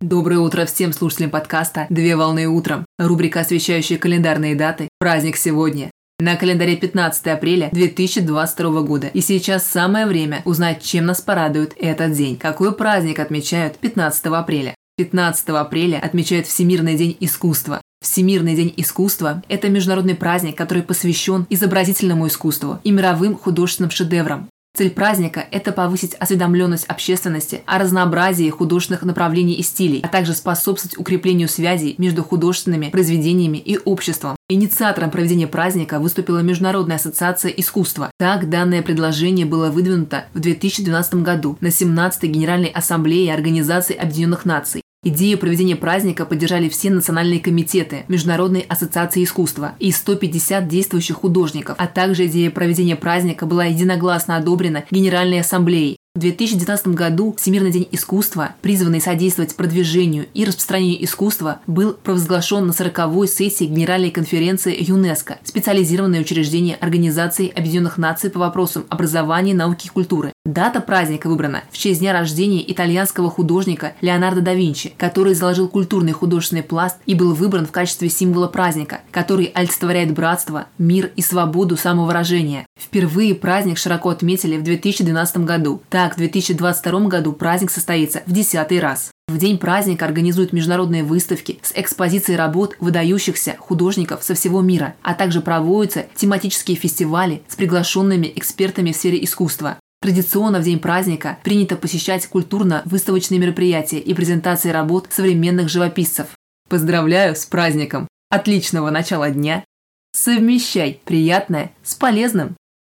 Доброе утро всем слушателям подкаста «Две волны утром». Рубрика, освещающая календарные даты. Праздник сегодня. На календаре 15 апреля 2022 года. И сейчас самое время узнать, чем нас порадует этот день. Какой праздник отмечают 15 апреля? 15 апреля отмечают Всемирный день искусства. Всемирный день искусства – это международный праздник, который посвящен изобразительному искусству и мировым художественным шедеврам. Цель праздника – это повысить осведомленность общественности о разнообразии художественных направлений и стилей, а также способствовать укреплению связей между художественными произведениями и обществом. Инициатором проведения праздника выступила Международная ассоциация искусства. Так, данное предложение было выдвинуто в 2012 году на 17-й Генеральной Ассамблее Организации Объединенных Наций. Идею проведения праздника поддержали все национальные комитеты Международной ассоциации искусства и 150 действующих художников, а также идея проведения праздника была единогласно одобрена Генеральной ассамблеей. В 2019 году Всемирный день искусства, призванный содействовать продвижению и распространению искусства, был провозглашен на 40-й сессии Генеральной конференции ЮНЕСКО, специализированное учреждение Организации Объединенных Наций по вопросам образования, науки и культуры. Дата праздника выбрана в честь дня рождения итальянского художника Леонардо да Винчи, который заложил культурный художественный пласт и был выбран в качестве символа праздника, который олицетворяет братство, мир и свободу самовыражения. Впервые праздник широко отметили в 2012 году. Так, в 2022 году праздник состоится в десятый раз. В день праздника организуют международные выставки с экспозицией работ выдающихся художников со всего мира, а также проводятся тематические фестивали с приглашенными экспертами в сфере искусства. Традиционно в день праздника принято посещать культурно-выставочные мероприятия и презентации работ современных живописцев. Поздравляю с праздником! Отличного начала дня! Совмещай приятное с полезным!